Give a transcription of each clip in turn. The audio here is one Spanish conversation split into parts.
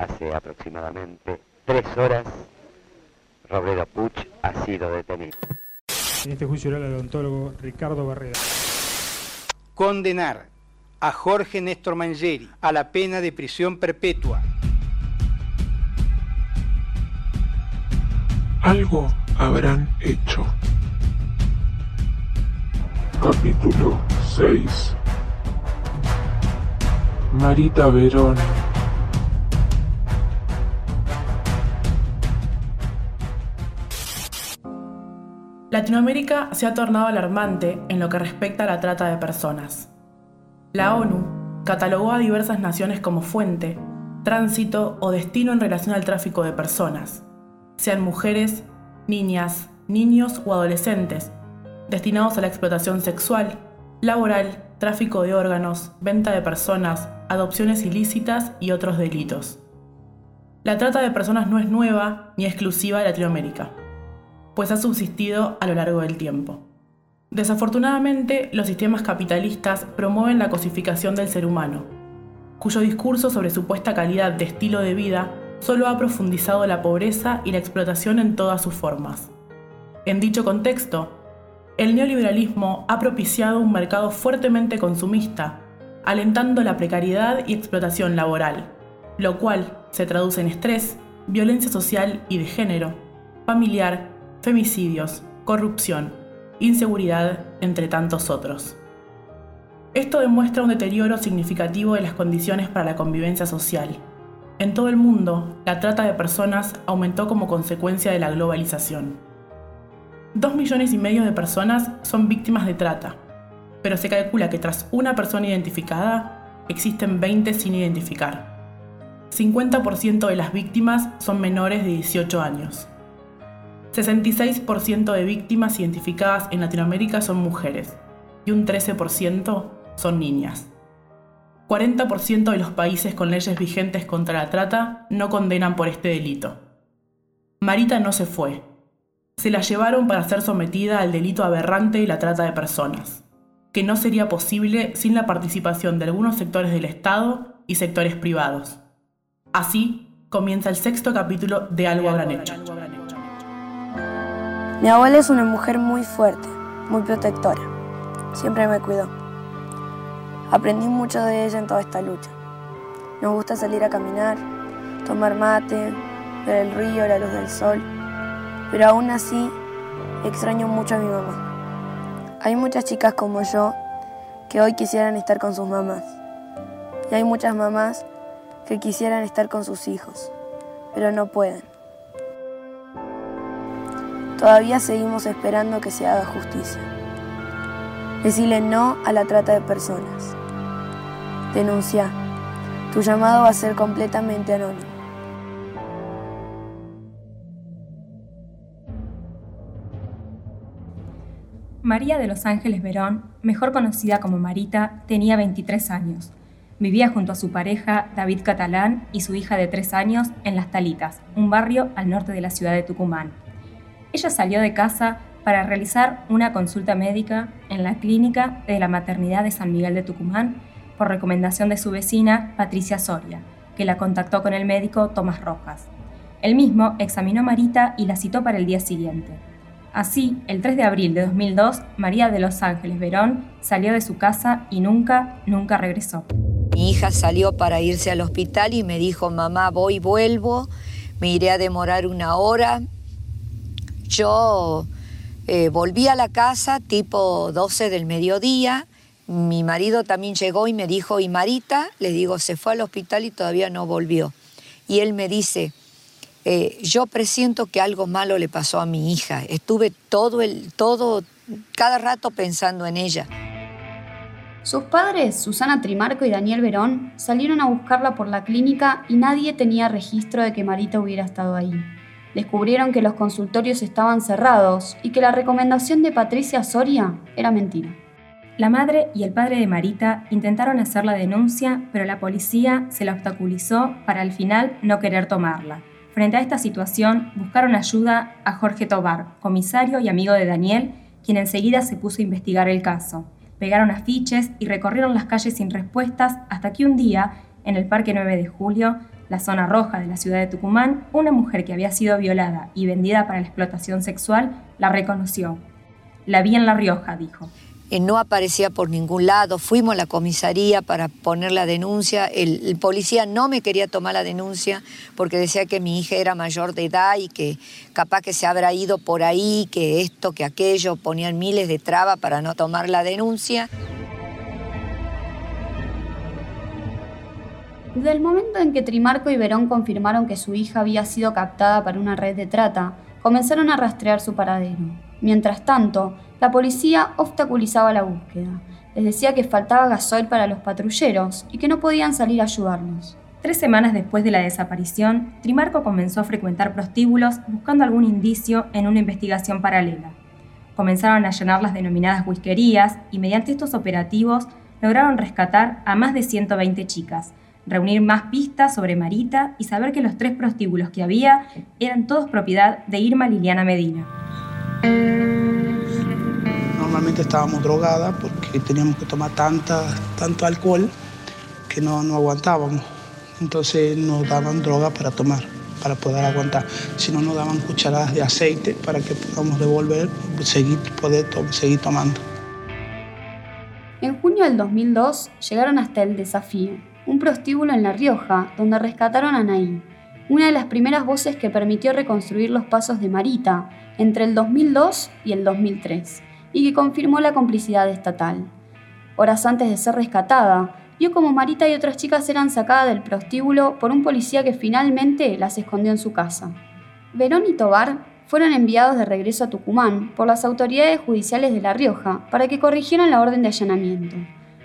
hace aproximadamente tres horas, Robledo Puch ha sido detenido. En este juicio era el odontólogo Ricardo Barrera. Condenar a Jorge Néstor Mangeri a la pena de prisión perpetua. Algo habrán hecho. Capítulo 6 Marita Verón Latinoamérica se ha tornado alarmante en lo que respecta a la trata de personas. La ONU catalogó a diversas naciones como fuente, tránsito o destino en relación al tráfico de personas, sean mujeres, niñas, niños o adolescentes, destinados a la explotación sexual, laboral, tráfico de órganos, venta de personas, adopciones ilícitas y otros delitos. La trata de personas no es nueva ni exclusiva de Latinoamérica pues ha subsistido a lo largo del tiempo. Desafortunadamente, los sistemas capitalistas promueven la cosificación del ser humano, cuyo discurso sobre supuesta calidad de estilo de vida solo ha profundizado la pobreza y la explotación en todas sus formas. En dicho contexto, el neoliberalismo ha propiciado un mercado fuertemente consumista, alentando la precariedad y explotación laboral, lo cual se traduce en estrés, violencia social y de género, familiar femicidios, corrupción, inseguridad, entre tantos otros. Esto demuestra un deterioro significativo de las condiciones para la convivencia social. En todo el mundo, la trata de personas aumentó como consecuencia de la globalización. Dos millones y medio de personas son víctimas de trata, pero se calcula que tras una persona identificada, existen 20 sin identificar. 50% de las víctimas son menores de 18 años. 66% de víctimas identificadas en Latinoamérica son mujeres y un 13% son niñas. 40% de los países con leyes vigentes contra la trata no condenan por este delito. Marita no se fue. Se la llevaron para ser sometida al delito aberrante de la trata de personas, que no sería posible sin la participación de algunos sectores del Estado y sectores privados. Así comienza el sexto capítulo de Algo habrán hecho. Mi abuela es una mujer muy fuerte, muy protectora. Siempre me cuidó. Aprendí mucho de ella en toda esta lucha. Nos gusta salir a caminar, tomar mate, ver el río, la luz del sol. Pero aún así, extraño mucho a mi mamá. Hay muchas chicas como yo que hoy quisieran estar con sus mamás. Y hay muchas mamás que quisieran estar con sus hijos, pero no pueden. Todavía seguimos esperando que se haga justicia. Decirle no a la trata de personas. Denuncia. Tu llamado va a ser completamente anónimo. María de los Ángeles Verón, mejor conocida como Marita, tenía 23 años. Vivía junto a su pareja, David Catalán, y su hija de 3 años en Las Talitas, un barrio al norte de la ciudad de Tucumán. Ella salió de casa para realizar una consulta médica en la clínica de la maternidad de San Miguel de Tucumán por recomendación de su vecina Patricia Soria, que la contactó con el médico Tomás Rojas. El mismo examinó a Marita y la citó para el día siguiente. Así, el 3 de abril de 2002, María de Los Ángeles Verón salió de su casa y nunca, nunca regresó. Mi hija salió para irse al hospital y me dijo, mamá, voy, vuelvo, me iré a demorar una hora, yo eh, volví a la casa tipo 12 del mediodía, mi marido también llegó y me dijo, ¿y Marita? Le digo, se fue al hospital y todavía no volvió. Y él me dice, eh, yo presiento que algo malo le pasó a mi hija. Estuve todo el, todo, cada rato pensando en ella. Sus padres, Susana Trimarco y Daniel Verón, salieron a buscarla por la clínica y nadie tenía registro de que Marita hubiera estado ahí descubrieron que los consultorios estaban cerrados y que la recomendación de Patricia Soria era mentira. La madre y el padre de Marita intentaron hacer la denuncia, pero la policía se la obstaculizó para al final no querer tomarla. Frente a esta situación, buscaron ayuda a Jorge Tobar, comisario y amigo de Daniel, quien enseguida se puso a investigar el caso. Pegaron afiches y recorrieron las calles sin respuestas hasta que un día, en el Parque 9 de Julio, la zona roja de la ciudad de Tucumán, una mujer que había sido violada y vendida para la explotación sexual la reconoció. La vi en La Rioja, dijo. Eh, no aparecía por ningún lado. Fuimos a la comisaría para poner la denuncia. El, el, policía no me quería tomar la denuncia porque decía que mi hija era mayor de edad y que capaz que se habrá ido por ahí, que esto, que aquello, ponían miles de trabas para no tomar la denuncia. Desde el momento en que Trimarco y Verón confirmaron que su hija había sido captada para una red de trata, comenzaron a rastrear su paradero. Mientras tanto, la policía obstaculizaba la búsqueda. Les decía que faltaba gasoil para los patrulleros y que no podían salir a ayudarlos. Tres semanas después de la desaparición, Trimarco comenzó a frecuentar prostíbulos buscando algún indicio en una investigación paralela. Comenzaron a llenar las denominadas whiskerías y mediante estos operativos lograron rescatar a más de 120 chicas, reunir más pistas sobre Marita y saber que los tres prostíbulos que había eran todos propiedad de Irma Liliana Medina. Normalmente estábamos drogadas porque teníamos que tomar tanta, tanto alcohol que no, no aguantábamos. Entonces nos daban droga para tomar, para poder aguantar. Si no, nos daban cucharadas de aceite para que podamos devolver y seguir, poder to seguir tomando. En junio del 2002 llegaron hasta el desafío, un prostíbulo en La Rioja, donde rescataron a Naí, una de las primeras voces que permitió reconstruir los pasos de Marita entre el 2002 y el 2003, y que confirmó la complicidad estatal. Horas antes de ser rescatada, vio como Marita y otras chicas eran sacadas del prostíbulo por un policía que finalmente las escondió en su casa. Verón y Tobar fueron enviados de regreso a Tucumán por las autoridades judiciales de La Rioja para que corrigieran la orden de allanamiento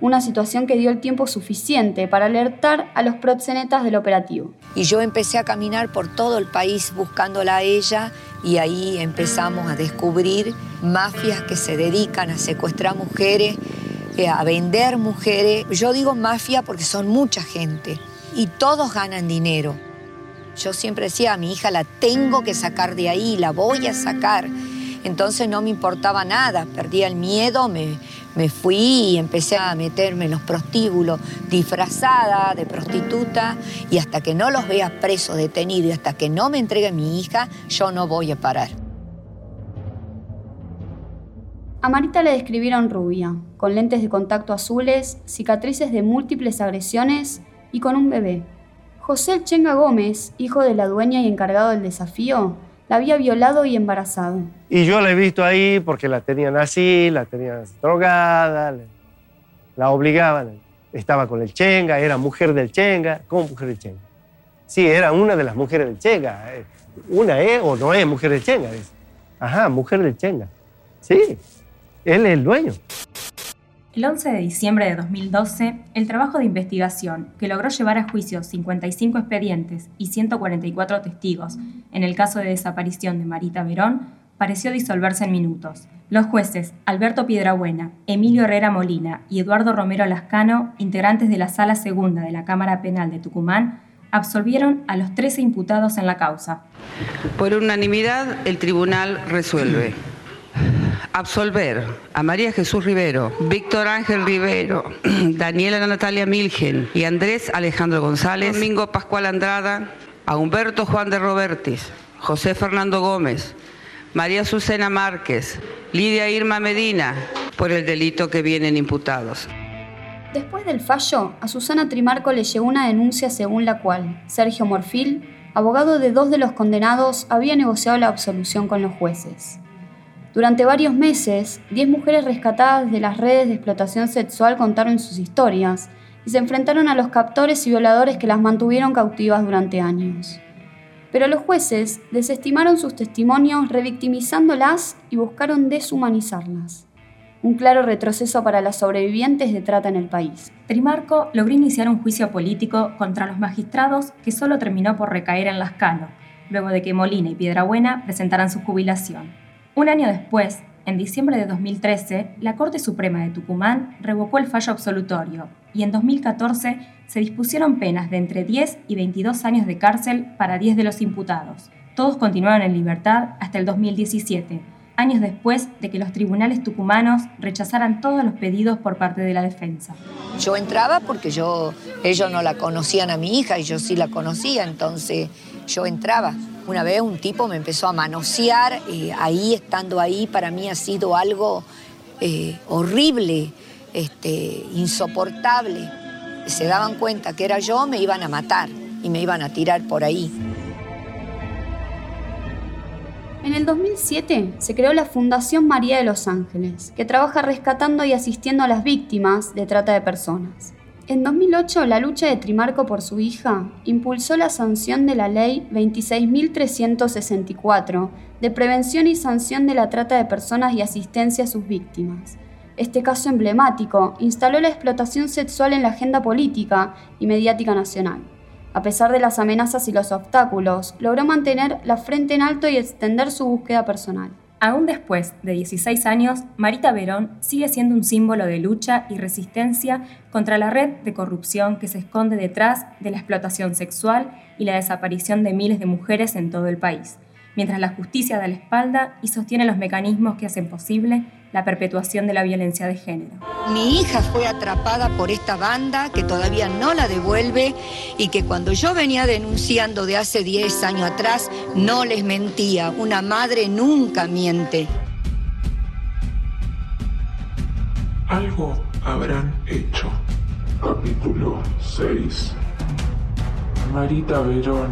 una situación que dio el tiempo suficiente para alertar a los proxenetas del operativo. Y yo empecé a caminar por todo el país buscándola a ella y ahí empezamos a descubrir mafias que se dedican a secuestrar mujeres, eh, a vender mujeres. Yo digo mafia porque son mucha gente y todos ganan dinero. Yo siempre decía, a mi hija la tengo que sacar de ahí, la voy a sacar. Entonces no me importaba nada, perdía el miedo, me, me fui y empecé a meterme en los prostíbulos disfrazada de prostituta y hasta que no los vea presos, detenidos y hasta que no me entregue mi hija, yo no voy a parar. A Marita le describieron rubia, con lentes de contacto azules, cicatrices de múltiples agresiones y con un bebé. José Chenga Gómez, hijo de la dueña y encargado del desafío, la había violado y embarazado. Y yo la he visto ahí porque la tenían así, la tenían drogada, la obligaban. Estaba con el Chenga, era mujer del Chenga. ¿Cómo mujer del Chenga? Sí, era una de las mujeres del Chenga. Una es o no es mujer del Chenga. Ajá, mujer del Chenga. Sí, él es el dueño. El 11 de diciembre de 2012, el trabajo de investigación, que logró llevar a juicio 55 expedientes y 144 testigos en el caso de desaparición de Marita Verón, pareció disolverse en minutos. Los jueces Alberto Piedrabuena, Emilio Herrera Molina y Eduardo Romero Lascano, integrantes de la Sala Segunda de la Cámara Penal de Tucumán, absolvieron a los 13 imputados en la causa. Por unanimidad, el tribunal resuelve absolver a María Jesús Rivero, Víctor Ángel Rivero, Daniela Natalia Milgen y Andrés Alejandro González, Domingo Pascual Andrada, a Humberto Juan de Robertis, José Fernando Gómez, María Susana Márquez, Lidia Irma Medina, por el delito que vienen imputados. Después del fallo, a Susana Trimarco le llegó una denuncia según la cual Sergio Morfil, abogado de dos de los condenados, había negociado la absolución con los jueces. Durante varios meses, 10 mujeres rescatadas de las redes de explotación sexual contaron sus historias y se enfrentaron a los captores y violadores que las mantuvieron cautivas durante años. Pero los jueces desestimaron sus testimonios revictimizándolas y buscaron deshumanizarlas. Un claro retroceso para las sobrevivientes de trata en el país. Trimarco logró iniciar un juicio político contra los magistrados que solo terminó por recaer en las Lascano, luego de que Molina y Piedrabuena presentaran su jubilación. Un año después, en diciembre de 2013, la Corte Suprema de Tucumán revocó el fallo absolutorio y en 2014 se dispusieron penas de entre 10 y 22 años de cárcel para 10 de los imputados. Todos continuaron en libertad hasta el 2017, años después de que los tribunales tucumanos rechazaran todos los pedidos por parte de la defensa. Yo entraba porque yo, ellos no la conocían a mi hija y yo sí la conocía, entonces yo entraba. Una vez un tipo me empezó a manosear, eh, ahí estando ahí para mí ha sido algo eh, horrible, este, insoportable. Se daban cuenta que era yo, me iban a matar y me iban a tirar por ahí. En el 2007 se creó la Fundación María de los Ángeles, que trabaja rescatando y asistiendo a las víctimas de trata de personas. En 2008, la lucha de Trimarco por su hija impulsó la sanción de la Ley 26.364 de prevención y sanción de la trata de personas y asistencia a sus víctimas. Este caso emblemático instaló la explotación sexual en la agenda política y mediática nacional. A pesar de las amenazas y los obstáculos, logró mantener la frente en alto y extender su búsqueda personal. Aún después de 16 años, Marita Verón sigue siendo un símbolo de lucha y resistencia contra la red de corrupción que se esconde detrás de la explotación sexual y la desaparición de miles de mujeres en todo el país mientras la justicia da la espalda y sostiene los mecanismos que hacen posible la perpetuación de la violencia de género. Mi hija fue atrapada por esta banda que todavía no la devuelve y que cuando yo venía denunciando de hace 10 años atrás no les mentía. Una madre nunca miente. Algo habrán hecho. Capítulo 6. Marita Verón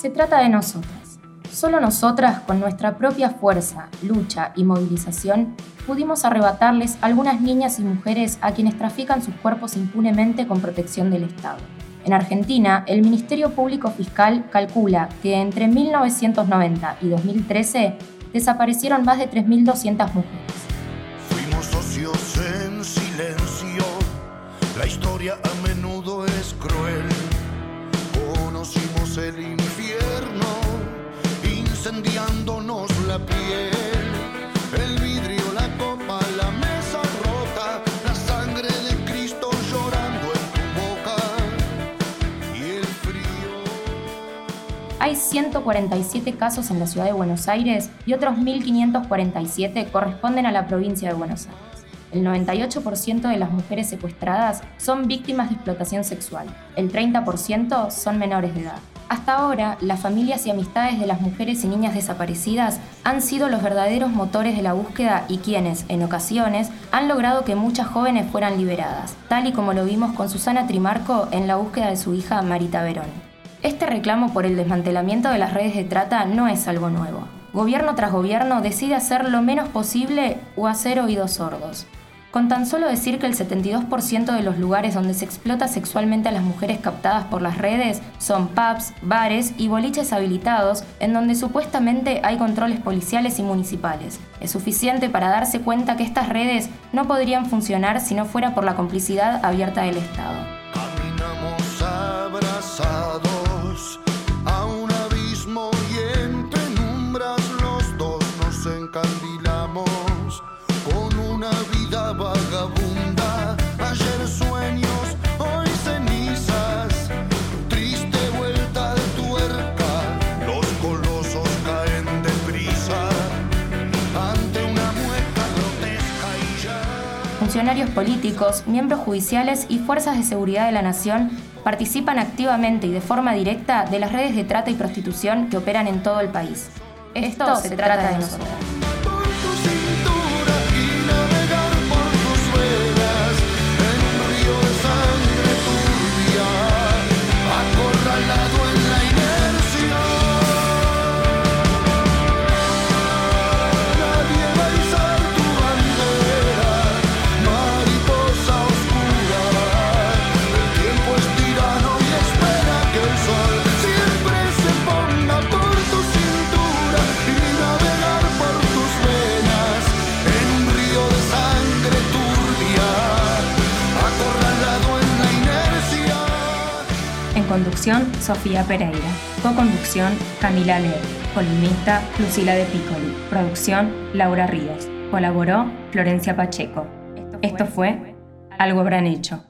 Se trata de nosotras. Solo nosotras, con nuestra propia fuerza, lucha y movilización, pudimos arrebatarles algunas niñas y mujeres a quienes trafican sus cuerpos impunemente con protección del Estado. En Argentina, el Ministerio Público Fiscal calcula que entre 1990 y 2013 desaparecieron más de 3.200 mujeres. Fuimos socios en silencio, la historia a menudo es cruel. Conocimos el el vidrio, la copa, la mesa rota, la sangre de Cristo llorando en tu boca. Hay 147 casos en la ciudad de Buenos Aires y otros 1.547 corresponden a la provincia de Buenos Aires. El 98% de las mujeres secuestradas son víctimas de explotación sexual. El 30% son menores de edad. Hasta ahora, las familias y amistades de las mujeres y niñas desaparecidas han sido los verdaderos motores de la búsqueda y quienes, en ocasiones, han logrado que muchas jóvenes fueran liberadas, tal y como lo vimos con Susana Trimarco en la búsqueda de su hija Marita Verón. Este reclamo por el desmantelamiento de las redes de trata no es algo nuevo. Gobierno tras gobierno decide hacer lo menos posible o hacer oídos sordos. Con tan solo decir que el 72% de los lugares donde se explota sexualmente a las mujeres captadas por las redes son pubs, bares y boliches habilitados en donde supuestamente hay controles policiales y municipales. Es suficiente para darse cuenta que estas redes no podrían funcionar si no fuera por la complicidad abierta del Estado. Funcionarios políticos, miembros judiciales y fuerzas de seguridad de la nación participan activamente y de forma directa de las redes de trata y prostitución que operan en todo el país. Esto se trata de nosotros. Conducción, Sofía Pereira. Co-conducción, Camila Leer. Columnista, Lucila de Piccoli. Producción, Laura Ríos. Colaboró, Florencia Pacheco. Esto fue Algo habrán hecho.